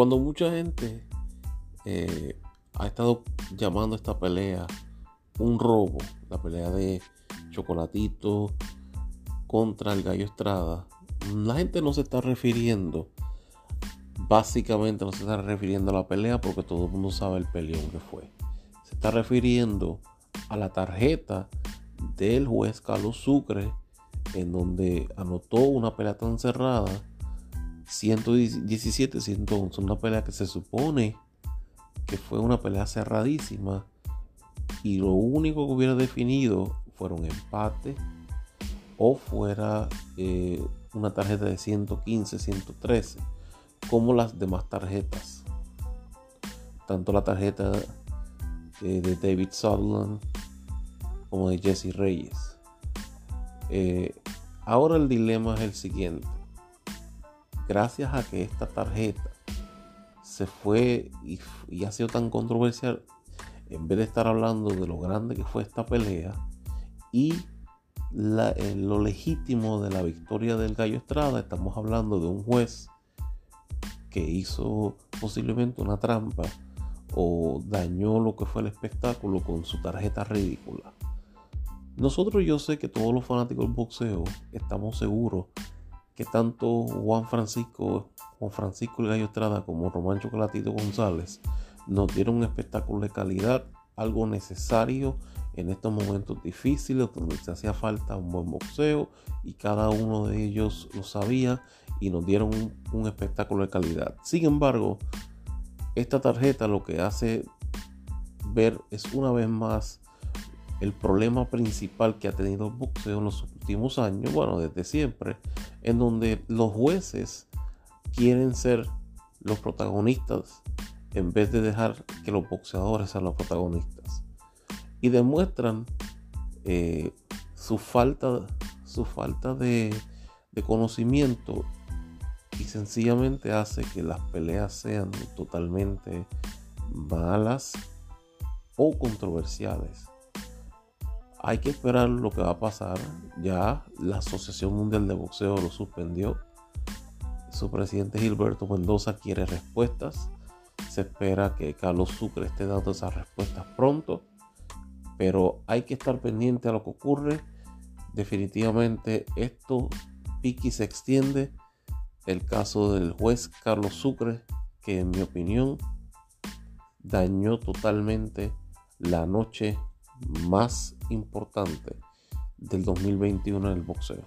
Cuando mucha gente eh, ha estado llamando esta pelea un robo, la pelea de Chocolatito contra el Gallo Estrada, la gente no se está refiriendo, básicamente no se está refiriendo a la pelea porque todo el mundo sabe el peleón que fue. Se está refiriendo a la tarjeta del juez Carlos Sucre en donde anotó una pelea tan cerrada 117-111, una pelea que se supone que fue una pelea cerradísima y lo único que hubiera definido fueron empate o fuera eh, una tarjeta de 115, 113, como las demás tarjetas. Tanto la tarjeta eh, de David Sutherland como de Jesse Reyes. Eh, ahora el dilema es el siguiente. Gracias a que esta tarjeta se fue y, ha sido tan controversial, en vez de estar hablando de lo grande que fue esta pelea y eh, lo legítimo de la victoria del Gallo Estrada, estamos hablando de un juez que hizo posiblemente una trampa o dañó lo que fue el espectáculo con su tarjeta ridícula. Nosotros yo sé que todos los fanáticos del boxeo estamos seguros que tanto Juan Francisco, Juan Francisco el Gallo Estrada como Román Chocolatito González nos dieron un espectáculo de calidad, algo necesario en estos momentos difíciles donde se hacía falta un buen boxeo y cada uno de ellos lo sabía y nos dieron un, un espectáculo de calidad. Sin embargo, esta tarjeta lo que hace ver es una vez más el problema principal que ha tenido el boxeo en los últimos años, bueno, desde siempre, en donde los jueces quieren ser los protagonistas en vez de dejar que los boxeadores sean los protagonistas. Y demuestran eh, su falta, su falta de, de conocimiento y sencillamente hace que las peleas sean totalmente malas o controversiales. Hay que esperar lo que va a pasar. Ya la Asociación Mundial de Boxeo lo suspendió. Su presidente Gilberto Mendoza quiere respuestas. Se espera que Carlos Sucre esté dando esas respuestas pronto. Pero hay que estar pendiente a lo que ocurre. Definitivamente esto piqui se extiende. El caso del juez Carlos Sucre, que en mi opinión dañó totalmente la noche más importante del 2021 en el boxeo.